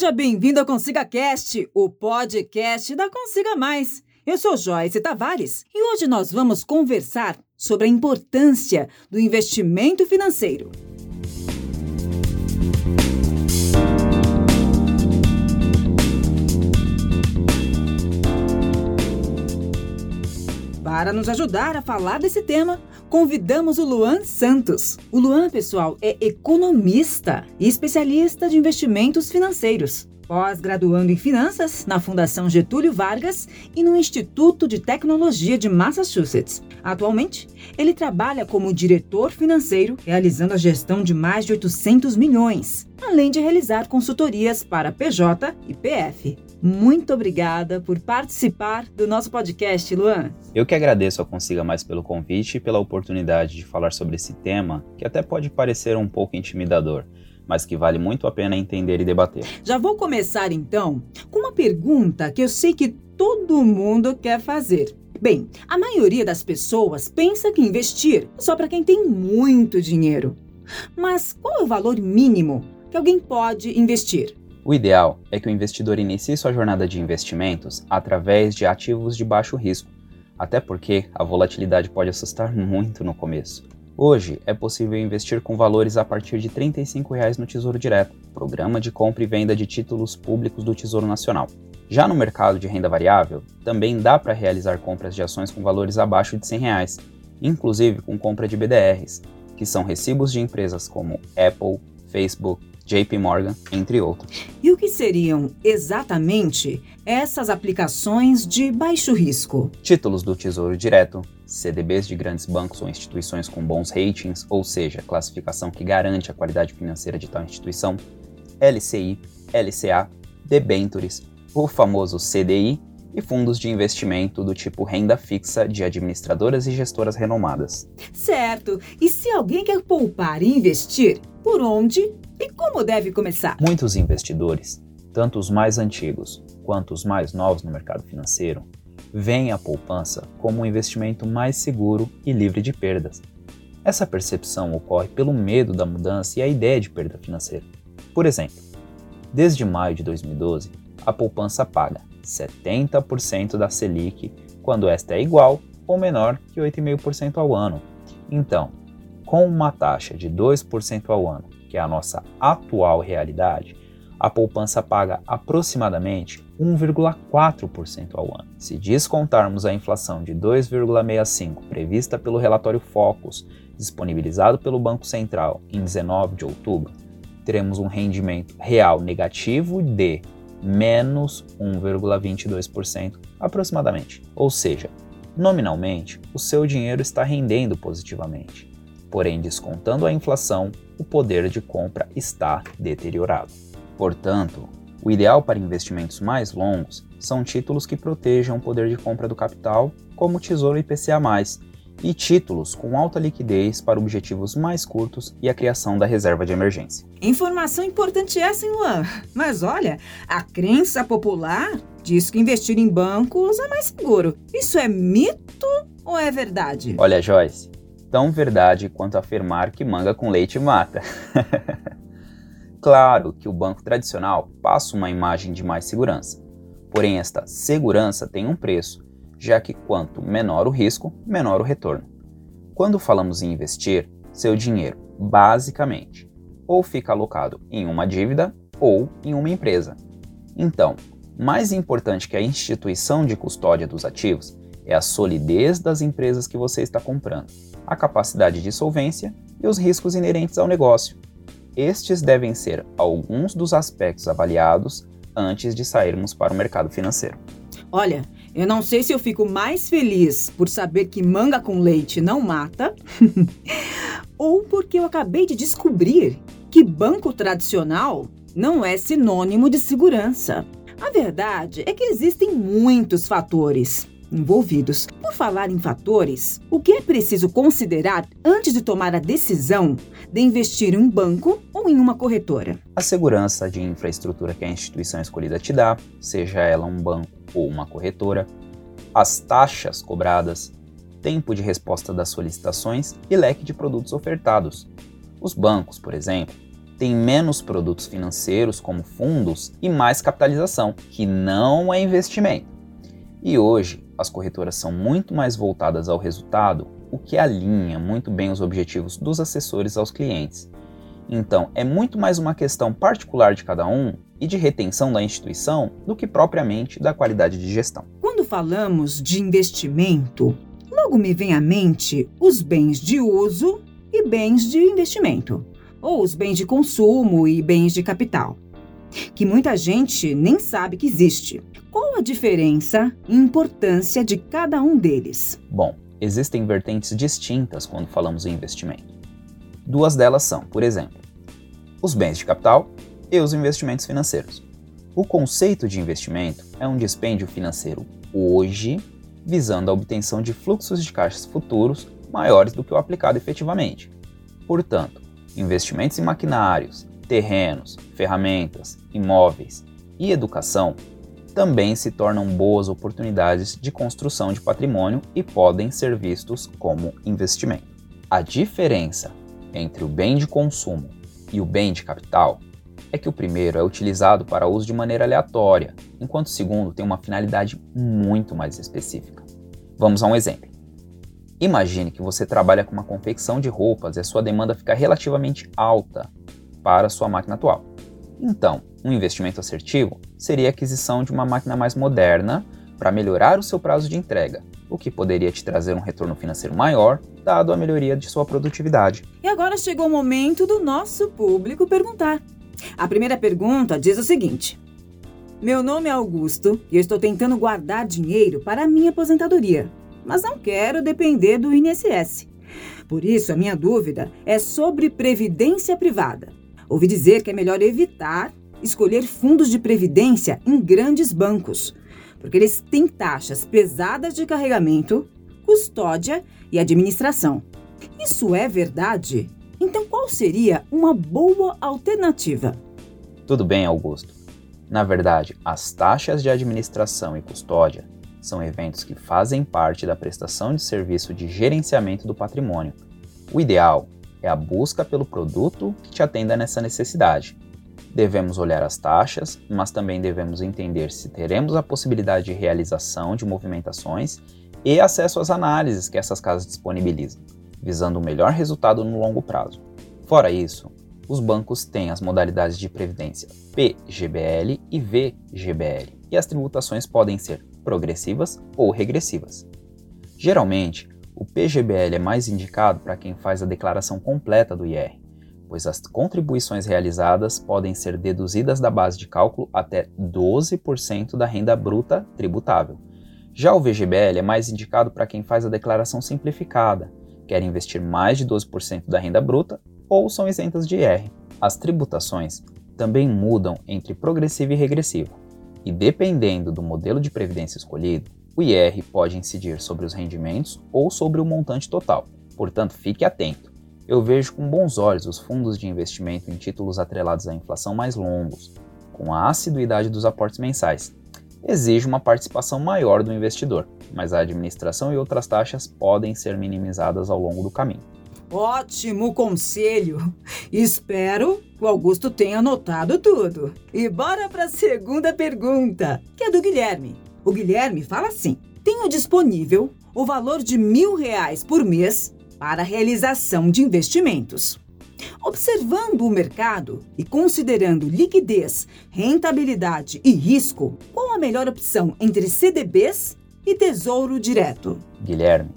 Seja bem-vindo ao Consiga Cast, o podcast da Consiga Mais. Eu sou Joyce Tavares e hoje nós vamos conversar sobre a importância do investimento financeiro. Para nos ajudar a falar desse tema, convidamos o Luan Santos. O Luan, pessoal, é economista e especialista de investimentos financeiros. Pós-graduando em finanças na Fundação Getúlio Vargas e no Instituto de Tecnologia de Massachusetts. Atualmente, ele trabalha como diretor financeiro, realizando a gestão de mais de 800 milhões, além de realizar consultorias para PJ e PF. Muito obrigada por participar do nosso podcast, Luan. Eu que agradeço a Consiga Mais pelo convite e pela oportunidade de falar sobre esse tema, que até pode parecer um pouco intimidador, mas que vale muito a pena entender e debater. Já vou começar então com uma pergunta que eu sei que todo mundo quer fazer. Bem, a maioria das pessoas pensa que investir é só para quem tem muito dinheiro. Mas qual é o valor mínimo que alguém pode investir? O ideal é que o investidor inicie sua jornada de investimentos através de ativos de baixo risco, até porque a volatilidade pode assustar muito no começo. Hoje é possível investir com valores a partir de 35 reais no Tesouro Direto, programa de compra e venda de títulos públicos do Tesouro Nacional. Já no mercado de renda variável, também dá para realizar compras de ações com valores abaixo de 100 reais, inclusive com compra de BDRs, que são recibos de empresas como Apple, Facebook, JP Morgan, entre outros. E o que seriam exatamente essas aplicações de baixo risco? Títulos do Tesouro Direto, CDBs de grandes bancos ou instituições com bons ratings, ou seja, classificação que garante a qualidade financeira de tal instituição, LCI, LCA, debentures, o famoso CDI e fundos de investimento do tipo renda fixa de administradoras e gestoras renomadas. Certo. E se alguém quer poupar e investir, por onde e como deve começar? Muitos investidores, tanto os mais antigos quanto os mais novos no mercado financeiro, veem a poupança como um investimento mais seguro e livre de perdas. Essa percepção ocorre pelo medo da mudança e a ideia de perda financeira. Por exemplo, desde maio de 2012, a poupança paga 70% da Selic quando esta é igual ou menor que 8,5% ao ano. Então, com uma taxa de 2% ao ano que é a nossa atual realidade, a poupança paga aproximadamente 1,4% ao ano. Se descontarmos a inflação de 2,65% prevista pelo relatório Focus, disponibilizado pelo Banco Central em 19 de outubro, teremos um rendimento real negativo de menos 1,22% aproximadamente. Ou seja, nominalmente, o seu dinheiro está rendendo positivamente. Porém, descontando a inflação, o poder de compra está deteriorado. Portanto, o ideal para investimentos mais longos são títulos que protejam o poder de compra do capital, como o Tesouro IPCA+, e títulos com alta liquidez para objetivos mais curtos e a criação da reserva de emergência. Informação importante essa, hein, Luan? Mas olha, a crença popular diz que investir em bancos é mais seguro. Isso é mito ou é verdade? Olha, Joyce, tão verdade quanto afirmar que manga com leite mata. claro que o banco tradicional passa uma imagem de mais segurança, porém esta segurança tem um preço, já que quanto menor o risco, menor o retorno. Quando falamos em investir, seu dinheiro, basicamente, ou fica alocado em uma dívida ou em uma empresa. Então, mais importante que a instituição de custódia dos ativos é a solidez das empresas que você está comprando a capacidade de solvência e os riscos inerentes ao negócio. Estes devem ser alguns dos aspectos avaliados antes de sairmos para o mercado financeiro. Olha, eu não sei se eu fico mais feliz por saber que manga com leite não mata, ou porque eu acabei de descobrir que banco tradicional não é sinônimo de segurança. A verdade é que existem muitos fatores envolvidos. Por falar em fatores, o que é preciso considerar antes de tomar a decisão de investir em um banco ou em uma corretora? A segurança de infraestrutura que a instituição escolhida te dá, seja ela um banco ou uma corretora, as taxas cobradas, tempo de resposta das solicitações e leque de produtos ofertados. Os bancos, por exemplo, tem menos produtos financeiros como fundos e mais capitalização, que não é investimento. E hoje, as corretoras são muito mais voltadas ao resultado, o que alinha muito bem os objetivos dos assessores aos clientes. Então, é muito mais uma questão particular de cada um e de retenção da instituição do que propriamente da qualidade de gestão. Quando falamos de investimento, logo me vem à mente os bens de uso e bens de investimento ou os bens de consumo e bens de capital, que muita gente nem sabe que existe. Qual a diferença e importância de cada um deles? Bom, existem vertentes distintas quando falamos em investimento. Duas delas são, por exemplo, os bens de capital e os investimentos financeiros. O conceito de investimento é um dispêndio financeiro hoje visando a obtenção de fluxos de caixas futuros maiores do que o aplicado efetivamente. Portanto, investimentos em maquinários, terrenos, ferramentas, imóveis e educação também se tornam boas oportunidades de construção de patrimônio e podem ser vistos como investimento. A diferença entre o bem de consumo e o bem de capital é que o primeiro é utilizado para uso de maneira aleatória, enquanto o segundo tem uma finalidade muito mais específica. Vamos a um exemplo. Imagine que você trabalha com uma confecção de roupas e a sua demanda fica relativamente alta para a sua máquina atual. Então, um investimento assertivo seria a aquisição de uma máquina mais moderna para melhorar o seu prazo de entrega, o que poderia te trazer um retorno financeiro maior, dado a melhoria de sua produtividade. E agora chegou o momento do nosso público perguntar. A primeira pergunta diz o seguinte: Meu nome é Augusto e eu estou tentando guardar dinheiro para a minha aposentadoria mas não quero depender do INSS. Por isso, a minha dúvida é sobre previdência privada. Ouvi dizer que é melhor evitar escolher fundos de previdência em grandes bancos, porque eles têm taxas pesadas de carregamento, custódia e administração. Isso é verdade? Então, qual seria uma boa alternativa? Tudo bem, Augusto. Na verdade, as taxas de administração e custódia são eventos que fazem parte da prestação de serviço de gerenciamento do patrimônio. O ideal é a busca pelo produto que te atenda nessa necessidade. Devemos olhar as taxas, mas também devemos entender se teremos a possibilidade de realização de movimentações e acesso às análises que essas casas disponibilizam, visando o melhor resultado no longo prazo. Fora isso, os bancos têm as modalidades de previdência PGBL e VGBL, e as tributações podem ser progressivas ou regressivas. Geralmente, o PGBL é mais indicado para quem faz a declaração completa do IR, pois as contribuições realizadas podem ser deduzidas da base de cálculo até 12% da renda bruta tributável. Já o VGBL é mais indicado para quem faz a declaração simplificada, quer investir mais de 12% da renda bruta ou são isentas de IR. As tributações também mudam entre progressiva e regressiva e dependendo do modelo de previdência escolhido, o IR pode incidir sobre os rendimentos ou sobre o montante total. Portanto, fique atento. Eu vejo com bons olhos os fundos de investimento em títulos atrelados à inflação mais longos, com a assiduidade dos aportes mensais. Exige uma participação maior do investidor, mas a administração e outras taxas podem ser minimizadas ao longo do caminho. Ótimo conselho! Espero que o Augusto tenha anotado tudo. E bora para a segunda pergunta, que é do Guilherme. O Guilherme fala assim: tenho disponível o valor de mil reais por mês para a realização de investimentos. Observando o mercado e considerando liquidez, rentabilidade e risco, qual a melhor opção entre CDBs e Tesouro Direto? Guilherme,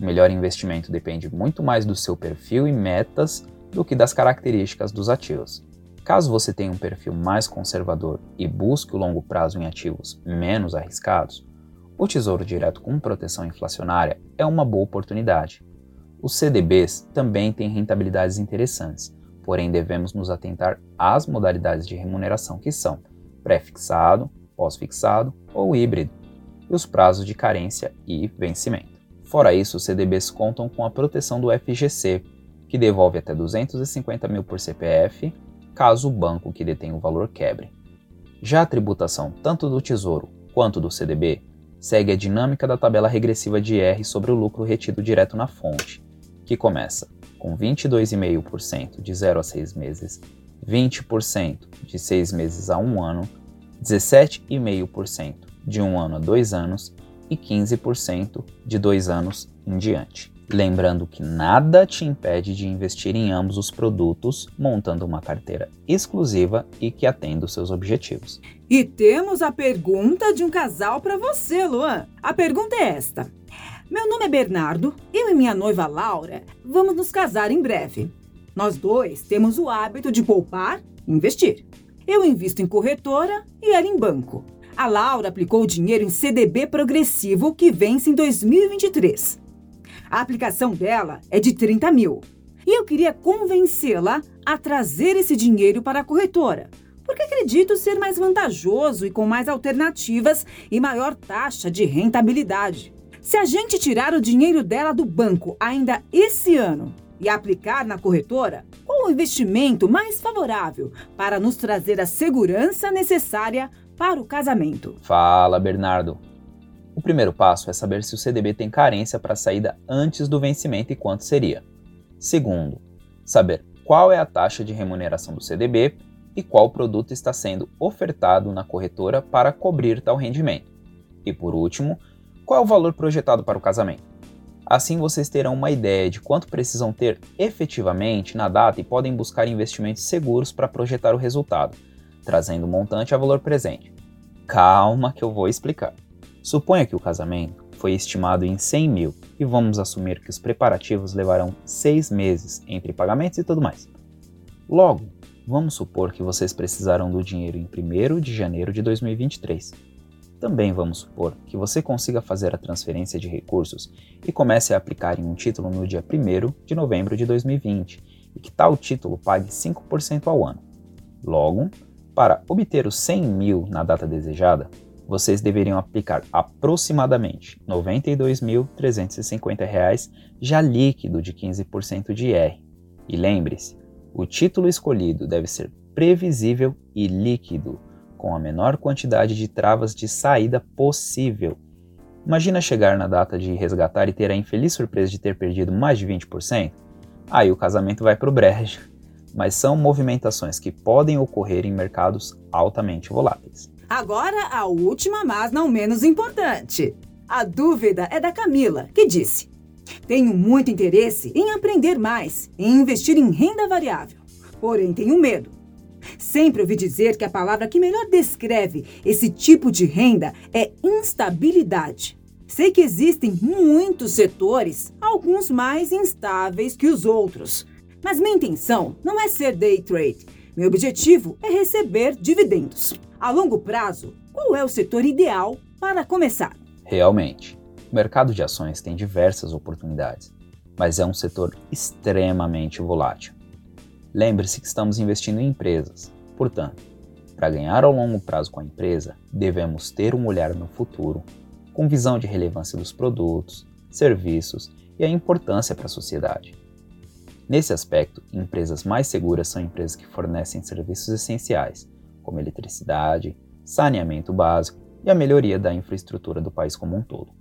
o melhor investimento depende muito mais do seu perfil e metas do que das características dos ativos. Caso você tenha um perfil mais conservador e busque o longo prazo em ativos menos arriscados, o Tesouro Direto com proteção inflacionária é uma boa oportunidade. Os CDBs também têm rentabilidades interessantes, porém devemos nos atentar às modalidades de remuneração que são pré-fixado, pós-fixado ou híbrido, e os prazos de carência e vencimento. Fora isso, os CDBs contam com a proteção do FGC, que devolve até 250 mil por CPF, caso o banco que detém o valor quebre. Já a tributação tanto do Tesouro quanto do CDB segue a dinâmica da tabela regressiva de IR sobre o lucro retido direto na fonte, que começa com 22,5% de 0 a 6 meses, 20% de seis meses a um ano, 17,5% de um ano a dois anos e 15% de dois anos em diante. Lembrando que nada te impede de investir em ambos os produtos, montando uma carteira exclusiva e que atenda os seus objetivos. E temos a pergunta de um casal para você, Luan. A pergunta é esta: Meu nome é Bernardo, eu e minha noiva Laura vamos nos casar em breve. Nós dois temos o hábito de poupar e investir. Eu invisto em corretora e ela em banco. A Laura aplicou o dinheiro em CDB progressivo que vence em 2023. A aplicação dela é de 30 mil. E eu queria convencê-la a trazer esse dinheiro para a corretora, porque acredito ser mais vantajoso e com mais alternativas e maior taxa de rentabilidade. Se a gente tirar o dinheiro dela do banco ainda esse ano e aplicar na corretora, qual o investimento mais favorável para nos trazer a segurança necessária para o casamento? Fala, Bernardo. O primeiro passo é saber se o CDB tem carência para saída antes do vencimento e quanto seria. Segundo, saber qual é a taxa de remuneração do CDB e qual produto está sendo ofertado na corretora para cobrir tal rendimento. E por último, qual é o valor projetado para o casamento. Assim vocês terão uma ideia de quanto precisam ter efetivamente na data e podem buscar investimentos seguros para projetar o resultado, trazendo o montante a valor presente. Calma que eu vou explicar. Suponha que o casamento foi estimado em 100 mil e vamos assumir que os preparativos levarão seis meses entre pagamentos e tudo mais. Logo, vamos supor que vocês precisaram do dinheiro em 1 de janeiro de 2023. Também vamos supor que você consiga fazer a transferência de recursos e comece a aplicar em um título no dia 1 de novembro de 2020 e que tal título pague 5% ao ano. Logo, para obter os 100 mil na data desejada, vocês deveriam aplicar aproximadamente R$ 92.350 já líquido de 15% de IR. E lembre-se, o título escolhido deve ser previsível e líquido, com a menor quantidade de travas de saída possível. Imagina chegar na data de resgatar e ter a infeliz surpresa de ter perdido mais de 20%? Aí o casamento vai para o brejo. Mas são movimentações que podem ocorrer em mercados altamente voláteis. Agora, a última, mas não menos importante. A dúvida é da Camila, que disse: Tenho muito interesse em aprender mais, em investir em renda variável. Porém, tenho medo. Sempre ouvi dizer que a palavra que melhor descreve esse tipo de renda é instabilidade. Sei que existem muitos setores, alguns mais instáveis que os outros. Mas minha intenção não é ser day trade. Meu objetivo é receber dividendos. A longo prazo, qual é o setor ideal para começar? Realmente, o mercado de ações tem diversas oportunidades, mas é um setor extremamente volátil. Lembre-se que estamos investindo em empresas, portanto, para ganhar ao longo prazo com a empresa, devemos ter um olhar no futuro, com visão de relevância dos produtos, serviços e a importância para a sociedade. Nesse aspecto, empresas mais seguras são empresas que fornecem serviços essenciais, como eletricidade, saneamento básico e a melhoria da infraestrutura do país como um todo.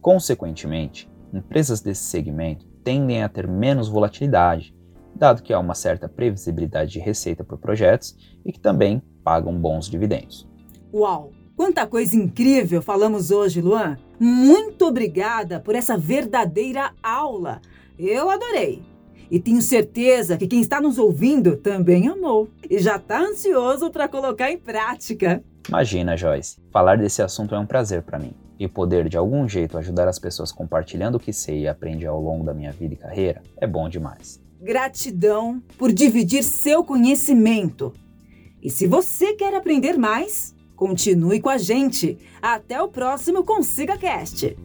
Consequentemente, empresas desse segmento tendem a ter menos volatilidade, dado que há uma certa previsibilidade de receita por projetos e que também pagam bons dividendos. Uau! Quanta coisa incrível falamos hoje, Luan! Muito obrigada por essa verdadeira aula! Eu adorei! E tenho certeza que quem está nos ouvindo também amou e já está ansioso para colocar em prática. Imagina, Joyce. Falar desse assunto é um prazer para mim. E poder de algum jeito ajudar as pessoas compartilhando o que sei e aprendi ao longo da minha vida e carreira é bom demais. Gratidão por dividir seu conhecimento. E se você quer aprender mais, continue com a gente. Até o próximo Consiga Cast.